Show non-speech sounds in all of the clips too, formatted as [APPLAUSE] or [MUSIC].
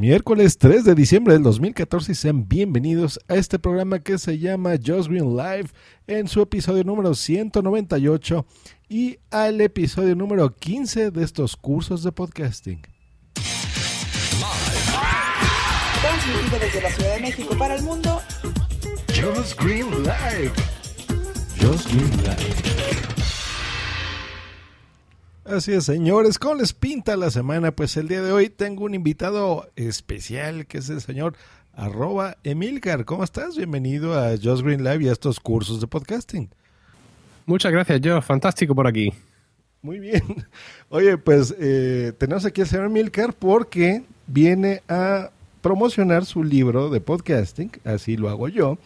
Miércoles 3 de diciembre del 2014 y sean bienvenidos a este programa que se llama Just Green Live en su episodio número 198 y al episodio número 15 de estos cursos de podcasting. Transmitido desde la Ciudad de México para el mundo. Just Green Live. Just Green Live. Así es, señores, ¿cómo les pinta la semana? Pues el día de hoy tengo un invitado especial que es el señor arroba Emilcar. ¿Cómo estás? Bienvenido a Just Green Live y a estos cursos de podcasting. Muchas gracias, yo. Fantástico por aquí. Muy bien. [LAUGHS] Oye, pues eh, tenemos aquí al señor Emilcar porque viene a promocionar su libro de podcasting, así lo hago yo,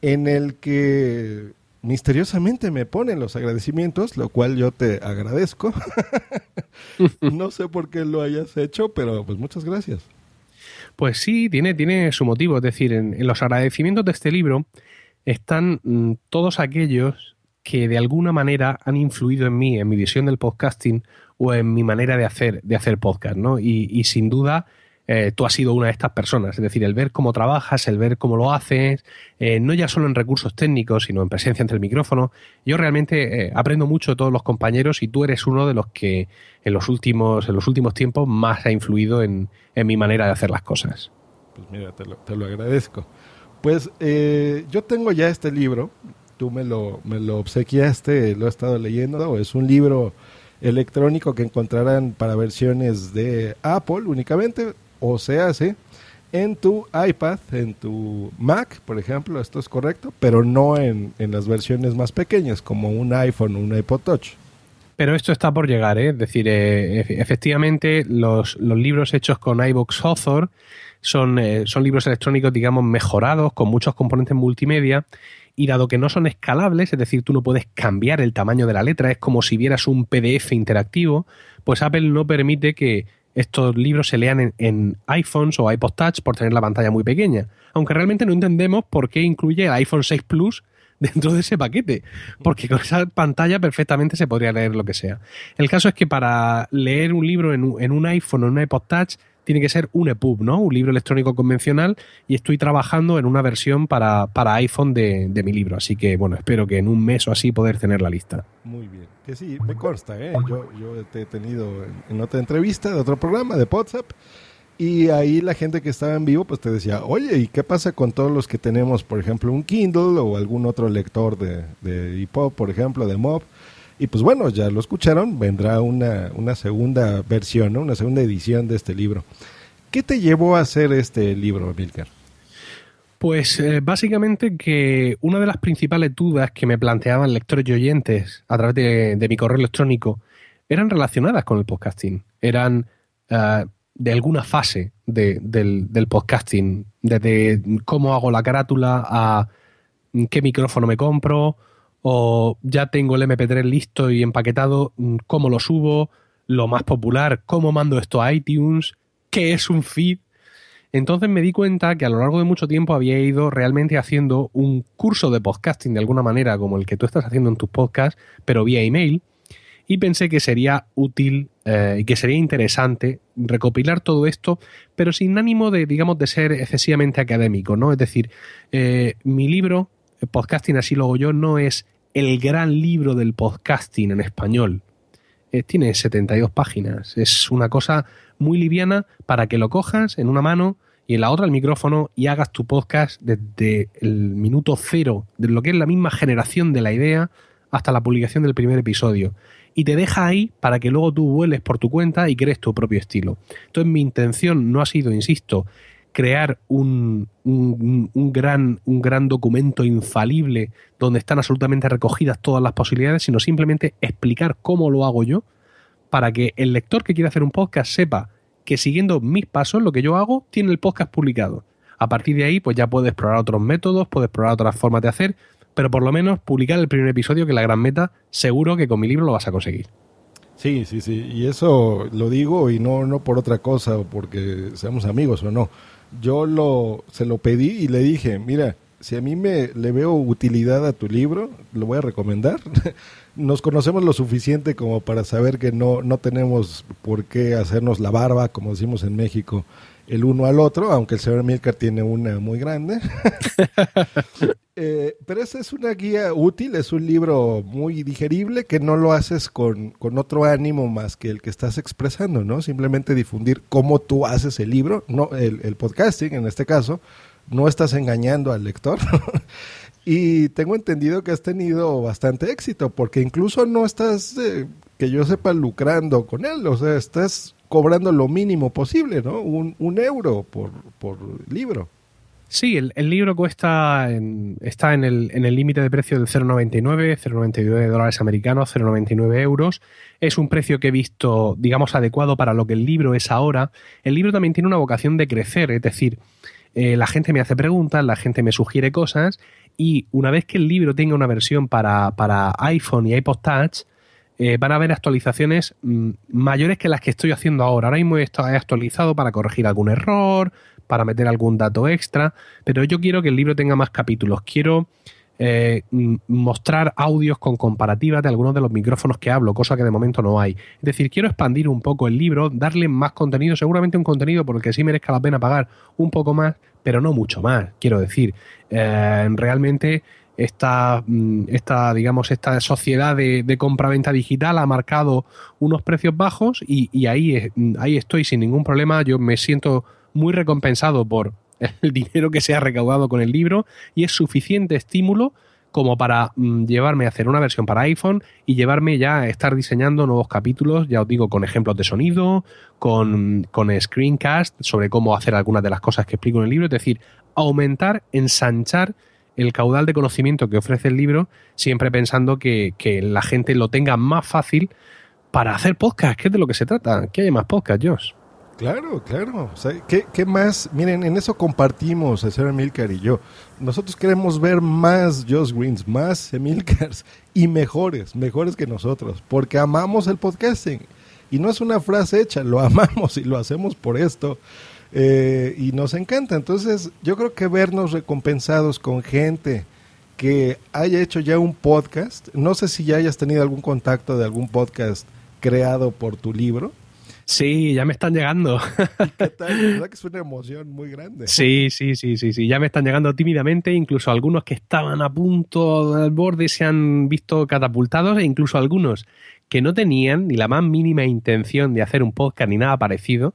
en el que misteriosamente me ponen los agradecimientos, lo cual yo te agradezco. [LAUGHS] no sé por qué lo hayas hecho, pero pues muchas gracias. Pues sí, tiene, tiene su motivo. Es decir, en, los agradecimientos de este libro están mm, todos aquellos que de alguna manera han influido en mí, en mi visión del podcasting o en mi manera de hacer, de hacer podcast, ¿no? Y, y sin duda eh, tú has sido una de estas personas. Es decir, el ver cómo trabajas, el ver cómo lo haces, eh, no ya solo en recursos técnicos, sino en presencia entre el micrófono. Yo realmente eh, aprendo mucho de todos los compañeros y tú eres uno de los que en los últimos, en los últimos tiempos más ha influido en, mi manera de hacer las cosas. Pues mira, te lo, te lo agradezco. Pues yo tengo ya este libro, tú me lo, me lo obsequiaste, lo he estado leyendo, es un libro electrónico que encontrarán para versiones de Apple únicamente, o se hace en tu iPad, en tu Mac, por ejemplo, esto es correcto, pero no en, las versiones más pequeñas, como un iPhone o un iPod Touch. Pero esto está por llegar, ¿eh? es decir, eh, efectivamente los, libros hechos con iBox Author son, eh, son libros electrónicos, digamos, mejorados, con muchos componentes multimedia, y dado que no son escalables, es decir, tú no puedes cambiar el tamaño de la letra, es como si vieras un PDF interactivo, pues Apple no permite que estos libros se lean en, iPhones o iPod Touch por tener la pantalla muy pequeña. Aunque realmente no entendemos por qué incluye iPhone 6 Plus [LAUGHS] dentro de ese paquete, porque con esa pantalla perfectamente se podría leer lo que sea. El caso es que para leer un libro en, en un iPhone o en un iPod Touch tiene que ser un EPUB, ¿no? Un libro electrónico convencional y estoy trabajando en una versión para, para iPhone de, de, mi libro. Así que, bueno, espero que en un mes o así poder tener la lista. Muy bien. Que sí, me consta, ¿eh? Yo, yo te he tenido en, otra entrevista de otro programa de WhatsApp y ahí la gente que estaba en vivo pues te decía, oye, ¿y qué pasa con todos los que tenemos, por ejemplo, un Kindle o algún otro lector de, de EPUB, por ejemplo, de MOB? Y pues bueno, ya lo escucharon, vendrá una, una segunda versión, una segunda edición de este libro. ¿Qué te llevó a hacer este libro, Milker? Pues eh, básicamente que una de las principales dudas que me planteaban lectores y oyentes a través de, mi correo electrónico eran relacionadas con el podcasting. Eran eh, de alguna fase del, del, podcasting, desde cómo hago la carátula a qué micrófono me compro, o ya tengo el MP3 listo y empaquetado, mm, cómo lo subo, lo más popular, cómo mando esto a iTunes, qué es un feed. Entonces me di cuenta que a lo largo de mucho tiempo había ido realmente haciendo un curso de podcasting de alguna manera, como el que tú estás haciendo en tus podcasts, pero vía email. Y pensé que sería útil eh, y que sería interesante recopilar todo esto, pero sin ánimo de, digamos, de ser excesivamente académico, ¿no? Es decir, eh, mi libro podcasting, así lo hago yo, no es el gran libro del podcasting en español. Eh, tiene 72 páginas. Es una cosa muy liviana para que lo cojas en una mano y en la otra el micrófono y hagas tu podcast desde el minuto cero, de lo que es la misma generación de la idea hasta la publicación del primer episodio. Y te deja ahí para que luego tú vueles por tu cuenta y crees tu propio estilo. Entonces mi intención no ha sido, insisto, crear un, gran, un gran documento infalible donde están absolutamente recogidas todas las posibilidades, sino simplemente explicar cómo lo hago yo para que el lector que quiera hacer un podcast sepa que siguiendo mis pasos, lo que yo hago, tiene el podcast publicado. A partir de ahí, pues ya puede explorar otros métodos, puede explorar otras formas de hacer, pero por lo menos publicar el primer episodio, que es la gran meta, seguro que con mi libro lo vas a conseguir. Sí, sí, sí, y eso lo digo y no, no por otra cosa, porque seamos amigos o no yo lo, se lo pedí y le dije, mira, si a mí me le veo utilidad a tu libro, lo voy a recomendar. [LAUGHS] nos conocemos lo suficiente como para saber que no, no tenemos por qué hacernos la barba, como decimos en México, el uno al otro, aunque el señor Milcar tiene una muy grande. [LAUGHS] Eh, pero esa es una guía útil, es un libro muy digerible que no lo haces con, con, otro ánimo más que el que estás expresando, ¿no? Simplemente difundir cómo tú haces el libro, no el, el podcasting en este caso, no estás engañando al lector. [LAUGHS] y tengo entendido que has tenido bastante éxito, porque incluso no estás, eh, que yo sepa, lucrando con él, o sea, estás cobrando lo mínimo posible, ¿no? Un, euro por, por libro. Sí, el, el libro cuesta, en, está en el en límite de precio de 0,99, 0,99 dólares americanos, 0,99 euros. Es un precio que he visto, digamos, adecuado para lo que el libro es ahora. El libro también tiene una vocación de crecer, es decir, eh, la gente me hace preguntas, la gente me sugiere cosas y una vez que el libro tenga una versión para, para iPhone y iPod Touch, eh, van a haber actualizaciones mm, mayores que las que estoy haciendo ahora. Ahora mismo he actualizado para corregir algún error, para meter algún dato extra, pero yo quiero que el libro tenga más capítulos. Quiero eh, mostrar audios con comparativas de algunos de los micrófonos que hablo, cosa que de momento no hay. Es decir, quiero expandir un poco el libro, darle más contenido, seguramente un contenido por el que sí merezca la pena pagar un poco más, pero no mucho más. Quiero decir, eh, realmente esta, mm, esta, digamos, esta sociedad de, de compra-venta digital ha marcado unos precios bajos y, ahí, ahí estoy sin ningún problema. Yo me siento muy recompensado por [LAUGHS] el dinero que se ha recaudado con el libro y es suficiente estímulo como para mm, llevarme a hacer una versión para iPhone y llevarme ya a estar diseñando nuevos capítulos, ya os digo, con ejemplos de sonido, con, con screencast sobre cómo hacer algunas de las cosas que explico en el libro, es decir, aumentar, ensanchar el caudal de conocimiento que ofrece el libro, siempre pensando que, que la gente lo tenga más fácil para hacer podcast, que es de lo que se trata, que haya más podcast, Josh. Claro, claro. O sea, ¿qué, ¿qué, más? Miren, en eso compartimos el señor Emilcar y yo. Nosotros queremos ver más Josh Greens, más Emilcars y mejores, mejores que nosotros, porque amamos el podcasting. Y no es una frase hecha, lo amamos y lo hacemos por esto. Eh, y nos encanta. Entonces, yo creo que vernos recompensados con gente que haya hecho ya un podcast, no sé si ya hayas tenido algún contacto de algún podcast creado por tu libro. Sí, ya me están llegando. ¿Qué [LAUGHS] tal? ¿Verdad que es una emoción muy grande? Sí, sí, sí, sí, sí. Ya me están llegando tímidamente. Incluso algunos que estaban a punto del borde se han visto catapultados e incluso algunos que no tenían ni la más mínima intención de hacer un podcast ni nada parecido.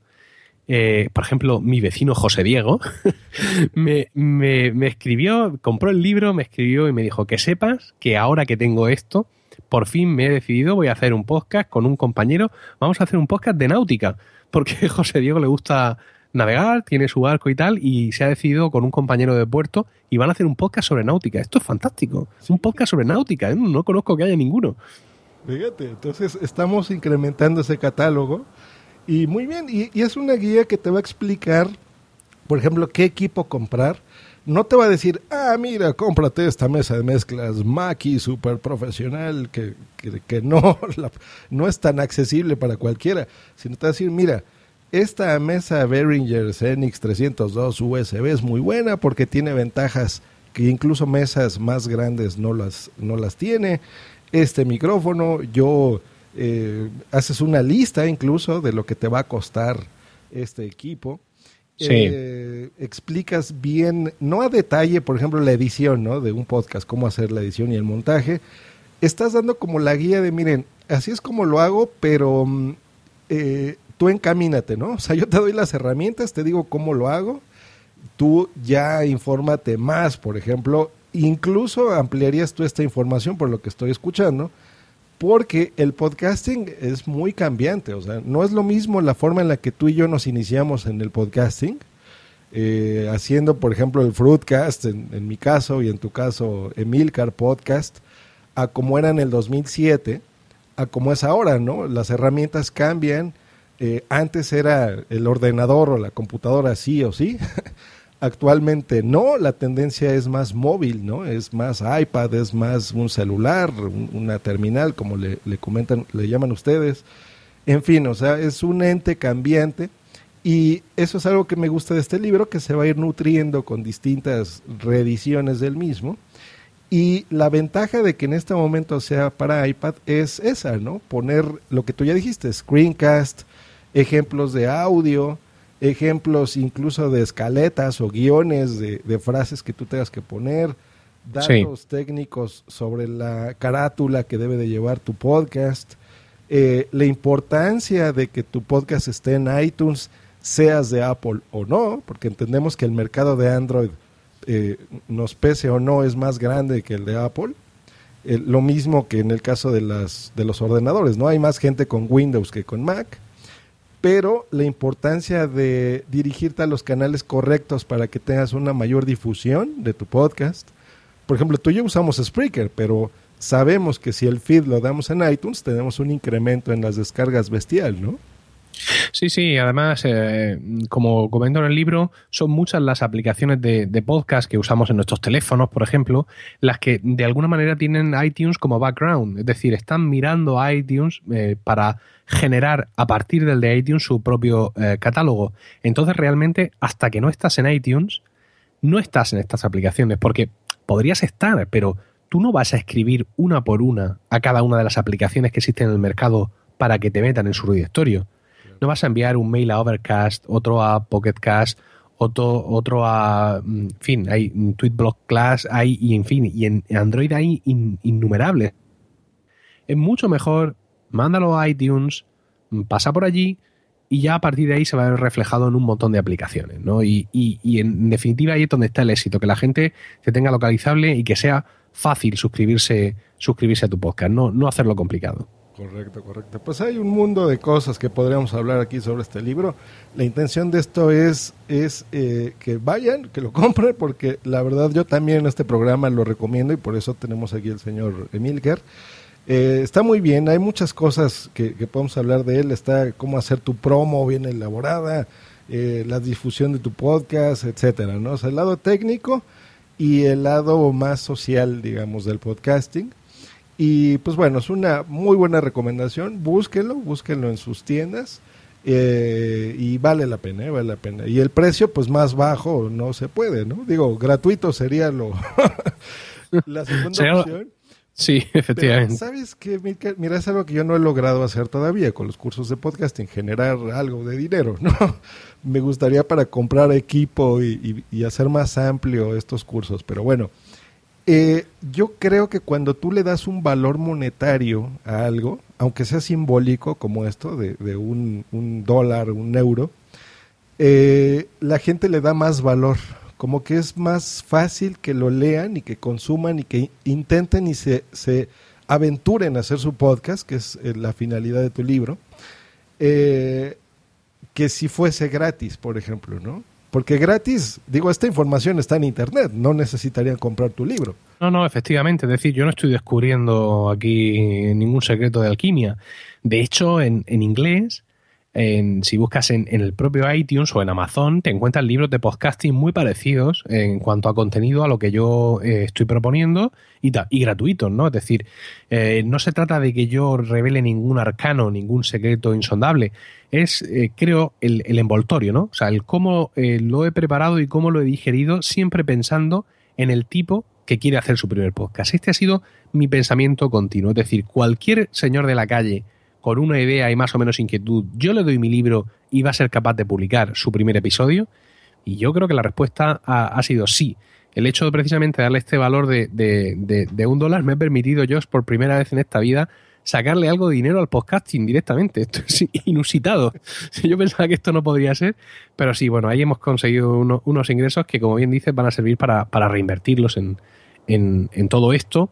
Eh, por ejemplo, mi vecino José Diego [LAUGHS] me, me, me escribió, compró el libro, me escribió y me dijo que sepas que ahora que tengo esto, por fin me he decidido, voy a hacer un podcast con un compañero, vamos a hacer un podcast de náutica, porque [LAUGHS] José Diego le gusta navegar, tiene su barco y tal, y se ha decidido con un compañero de puerto y van a hacer un podcast sobre náutica. Esto es fantástico, es un podcast sobre náutica, ¿eh? no conozco que haya ninguno. Fíjate, entonces estamos incrementando ese catálogo y muy bien, y, es una guía que te va a explicar, por ejemplo, qué equipo comprar, no te va a decir, ah, mira, cómprate esta mesa de mezclas Mackie super profesional que, que, que no, [LAUGHS] la, no es tan accesible para cualquiera, sino te va a decir, mira, esta mesa Behringer Xenix 302 USB es muy buena porque tiene ventajas que incluso mesas más grandes no las, no las tiene. Este micrófono, yo eh, haces una lista incluso de lo que te va a costar este equipo Sí. eh, explicas bien, no a detalle, por ejemplo, la edición ¿no? de un podcast, cómo hacer la edición y el montaje. Estás dando como la guía de, miren, así es como lo hago, pero mm, eh, tú encamínate, ¿no? [LAUGHS] O sea, yo te doy las herramientas, te digo cómo lo hago, tú ya infórmate más, por ejemplo, incluso ampliarías tú esta información por lo que estoy escuchando, porque el podcasting es muy cambiante, o sea, no es lo mismo la forma en la que tú y yo nos iniciamos en el podcasting, eh, haciendo, por ejemplo, el Fruitcast, en, mi caso, y en tu caso, Emilcar Podcast, a como era en el 2007, a como es ahora, ¿no? Las herramientas cambian, eh, antes era el ordenador o la computadora sí o sí, [LAUGHS] Actualmente no, la tendencia es más móvil, ¿no? Es más iPad, es más un celular, un, una terminal, como le, le, comentan, le llaman ustedes. En fin, o sea, es un ente cambiante y eso es algo que me gusta de este libro, que se va a ir nutriendo con distintas reediciones del mismo. Y la ventaja de que en este momento sea para iPad es esa, ¿no? Poner lo que tú ya dijiste, screencast, ejemplos de audio, ejemplos incluso de escaletas o guiones de, frases que tú tengas que poner, datos técnicos sobre la carátula que debe de llevar tu podcast, eh, la importancia de que tu podcast esté en iTunes, seas de Apple o no, porque entendemos que el mercado de Android eh, nos pese o no, es más grande que el de Apple. Eh, lo mismo que en el caso de, las, de los ordenadores, ¿no? Hay más gente con Windows que con Mac, pero la importancia de dirigirte a los canales correctos para que tengas una mayor difusión de tu podcast. Por ejemplo, tú y yo usamos Spreaker, pero sabemos que si el feed lo damos en iTunes, tenemos un incremento en las descargas bestial, ¿no? Sí, sí, además, eh, como comento en el libro, son muchas las aplicaciones de, podcast que usamos en nuestros teléfonos, por ejemplo, las que de alguna manera tienen iTunes como background, es decir, están mirando a iTunes eh, para generar a partir del de iTunes su propio eh, catálogo. Entonces, realmente, hasta que no estás en iTunes, no estás en estas aplicaciones, porque podrías estar, pero tú no vas a escribir una por una a cada una de las aplicaciones que existen en el mercado para que te metan en su directorio no vas a enviar un mail a Overcast, otro a Pocketcast, otro, otro a, mm, en fin, hay TweetBlock Class, hay, y en fin, y en Android hay innumerables. Es mucho mejor, mándalo a iTunes, mm, pasa por allí y ya a partir de ahí se va a ver reflejado en un montón de aplicaciones, ¿no? Y, y, en definitiva ahí es donde está el éxito, que la gente se tenga localizable y que sea fácil suscribirse, suscribirse a tu podcast, no, no hacerlo complicado. Correcto, correcto. Pues hay un mundo de cosas que podríamos hablar aquí sobre este libro. La intención de esto es, es eh, que vayan, que lo [LAUGHS] compren, porque la verdad yo también en este programa lo recomiendo y por eso tenemos aquí el señor Emilker. Eh, está muy bien, hay muchas cosas que, podemos hablar de él. Está cómo hacer tu promo bien elaborada, eh, la difusión de tu podcast, etcétera, ¿no? O sea, el lado técnico y el lado más social, digamos, del podcasting y pues bueno, es una muy buena recomendación. Búsquenlo, búsquenlo en sus tiendas. Eh, y vale la pena, eh, vale la pena. Y el precio, pues más bajo no se puede, ¿no? Digo, gratuito sería lo [LAUGHS] la segunda opción. Sí, efectivamente. ¿Sabes qué? Mira, es algo que yo no he logrado hacer todavía con los cursos de podcasting, generar algo de dinero, [LAUGHS] ¿no? Me gustaría para comprar equipo y, y hacer más amplio estos cursos, pero bueno, eh, yo creo que cuando tú le das un valor monetario a algo, aunque sea simbólico como esto, de, un, un, dólar, un euro, eh, la gente le da más valor. Como que es más fácil que lo lean y que consuman y que intenten y se, aventuren a hacer su podcast, que es eh, la finalidad de tu libro, que si fuese gratis, por ejemplo, ¿no? Porque gratis, digo, esta información está en Internet, no necesitarían comprar tu libro. No, no, efectivamente, es decir, yo no estoy descubriendo aquí ningún secreto de alquimia. De hecho, en, en inglés si buscas en, el propio iTunes o en Amazon, te encuentras libros de podcasting muy parecidos en cuanto a contenido a lo que yo eh, estoy proponiendo y, y, gratuitos, ¿no? Es decir, eh, no se trata de que yo revele ningún arcano, ningún secreto insondable. Es, eh, creo, el, el, envoltorio, ¿no? O sea, el cómo lo he preparado y cómo lo he digerido, siempre pensando en el tipo que quiere hacer su primer podcast. Este ha sido mi pensamiento continuo. Es decir, cualquier señor de la calle con una idea y más o menos inquietud, yo le doy mi libro y va a ser capaz de publicar su primer episodio? Y yo creo que la respuesta ha, sido sí. El hecho de precisamente darle este valor de, un dólar me ha permitido yo por primera vez en esta vida sacarle algo de dinero al podcasting directamente. Esto es [LAUGHS] inusitado. Yo pensaba que esto no podría ser, pero sí, bueno, ahí hemos conseguido unos ingresos que, como bien dices, van a servir para, reinvertirlos en, en, todo esto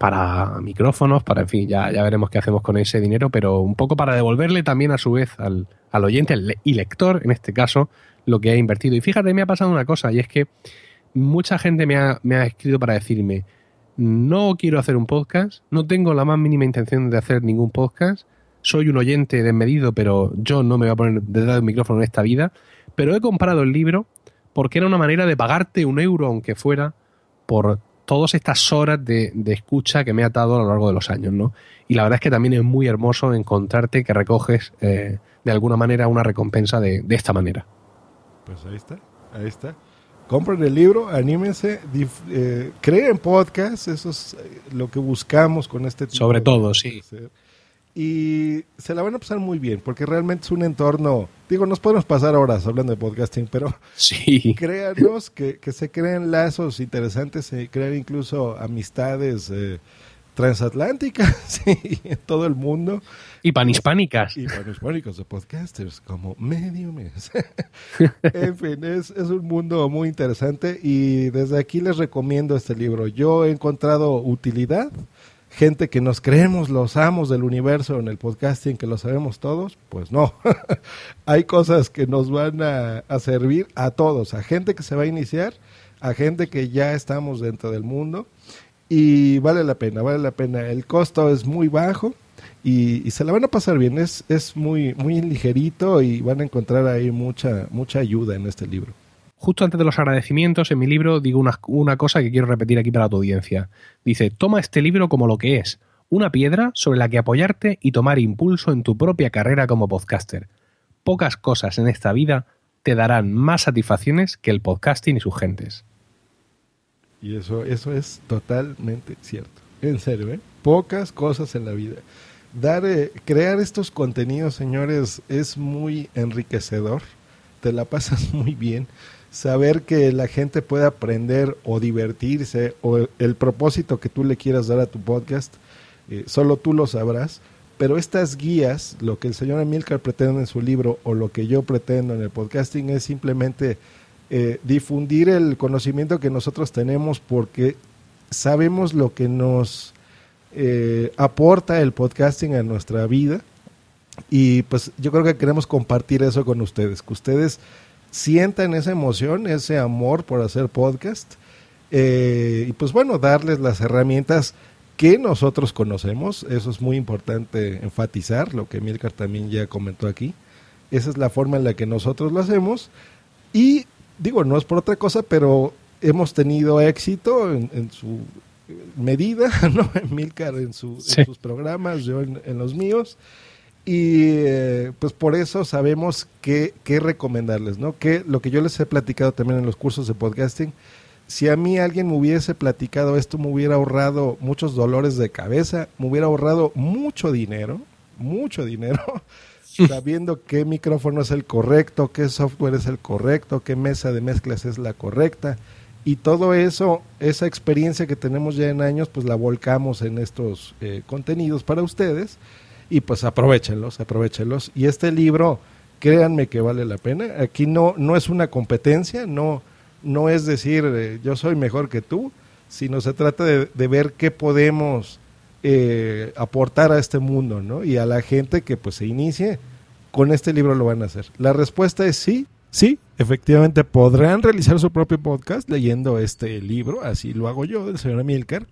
para micrófonos, para, en fin, ya, ya veremos qué hacemos con ese dinero, pero un poco para devolverle también a su vez al, al oyente y lector, en este caso, lo que ha invertido. Y fíjate, me ha pasado una cosa, y es que mucha gente me ha, me ha escrito para decirme, no quiero hacer un podcast, no tengo la más mínima intención de hacer ningún podcast, soy un oyente desmedido, pero yo no me voy a poner detrás del micrófono en esta vida, pero he comprado el libro porque era una manera de pagarte un euro, aunque fuera, por todas estas horas de, escucha que me ha dado a lo largo de los años, ¿no? Y la verdad es que también es muy hermoso encontrarte que recoges eh, de alguna manera una recompensa de, esta manera. Pues ahí está, ahí está. compren el libro, anímense, eh, creen podcast, eso es eh, lo que buscamos con este tipo Sobre todo, sí. Y se la van a pasar muy bien, porque realmente es un entorno, digo, nos podemos pasar horas hablando de podcasting, pero [LAUGHS] sí. [LAUGHS] créanos que, que se crean lazos interesantes, se crean incluso amistades. Eh, transatlánticas [LAUGHS] sí, en todo el mundo. Y panhispánicas. Y panhispánicos de podcasters, como medio mes. en fin, es, es, un mundo muy interesante y desde aquí les recomiendo este libro. Yo he encontrado utilidad. Gente que nos creemos los amos del universo en el podcasting, que lo sabemos todos, pues no. [LAUGHS] Hay cosas que nos van a, servir a todos, a gente que se va a iniciar, a gente que ya estamos dentro del mundo y vale la pena, vale la pena. El costo es muy bajo y, se la van a pasar bien. Es, es muy, muy ligerito y van a encontrar ahí mucha, mucha ayuda en este libro. Justo antes de los agradecimientos, en mi libro digo una, cosa que quiero repetir aquí para tu audiencia. Dice, toma este libro como lo que es, una piedra sobre la que apoyarte y tomar impulso en tu propia carrera como podcaster. Pocas cosas en esta vida te darán más satisfacciones que el podcasting y sus gentes. Y eso, eso es totalmente cierto. En serio, ¿eh? Pocas cosas en la vida. Dar, eh, crear estos contenidos, señores, es muy enriquecedor. Te la pasas [LAUGHS] muy bien. Saber que la gente puede aprender o divertirse o el, propósito que tú le quieras dar a tu podcast, eh, solo tú lo sabrás. Pero estas guías, lo que el señor Amilcar pretende en su libro o lo que yo pretendo en el podcasting es simplemente eh, difundir el conocimiento que nosotros tenemos porque sabemos lo que nos eh, aporta el podcasting a nuestra vida y pues yo creo que queremos compartir eso con ustedes, que ustedes sientan esa emoción, ese amor por hacer podcast eh, y pues bueno, darles las herramientas que nosotros conocemos, eso es muy importante enfatizar, lo que Milcar también ya comentó aquí, esa es la forma en la que nosotros lo hacemos y digo, no es por otra cosa, pero hemos tenido éxito en, su medida, [LAUGHS] ¿no? Milcar en, su, en sus programas, yo en, los míos. Y eh, pues por eso sabemos qué, qué recomendarles, ¿no? Que lo que yo les he platicado también en los cursos de podcasting, si a mí alguien me hubiese platicado esto, me hubiera ahorrado muchos dolores de cabeza, me hubiera ahorrado mucho dinero, mucho dinero, [LAUGHS] sabiendo qué micrófono es el correcto, qué software es el correcto, qué mesa de mezclas es la correcta. Y todo eso, esa experiencia que tenemos ya en años, pues la volcamos en estos eh, contenidos para ustedes. Y pues aprovechenlos, aprovechenlos. Y este libro, créanme que vale la pena. Aquí no, no es una competencia, no, no es decir eh, yo soy mejor que tú, sino se trata de, de ver qué podemos eh, aportar a este mundo, ¿no? Y a la gente que pues se inicie con este libro lo van a hacer. La respuesta es sí, sí, efectivamente podrán realizar su propio podcast leyendo este libro, así lo hago yo, del señor Amilcar.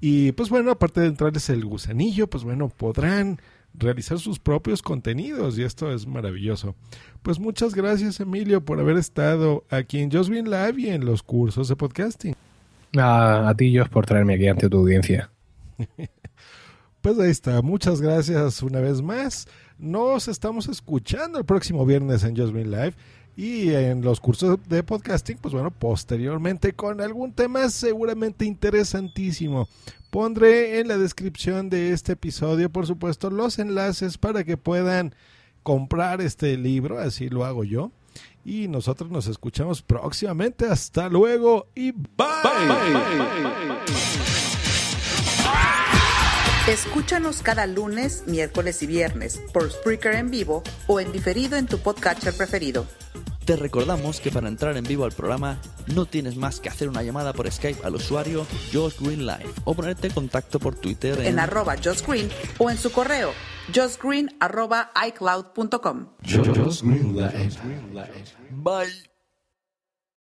Y pues bueno, aparte de entrarles el gusanillo, pues bueno, podrán realizar sus propios contenidos y esto es maravilloso. Pues muchas gracias Emilio por haber estado aquí en Just Green Live y en los cursos de podcasting. A, a ti, Josh, por traerme aquí ante tu audiencia. [LAUGHS] Pues ahí está. Muchas gracias una vez más. Nos estamos escuchando el próximo viernes en Just Green Live y en los cursos de podcasting, pues bueno, posteriormente con algún tema seguramente interesantísimo. Pondré en la descripción de este episodio, por supuesto, los enlaces para que puedan comprar este libro, así lo hago yo. Y nosotros nos escuchamos próximamente. Hasta luego y bye. Escúchanos cada lunes, miércoles y viernes por Spreaker en vivo o en diferido en tu podcatcher preferido. Te recordamos que para entrar en vivo al programa no tienes más que hacer una llamada por Skype al usuario Josh Green Live o ponerte en contacto por Twitter en, arroba Josh Green o en su correo joshgreen arroba icloud.com. Bye.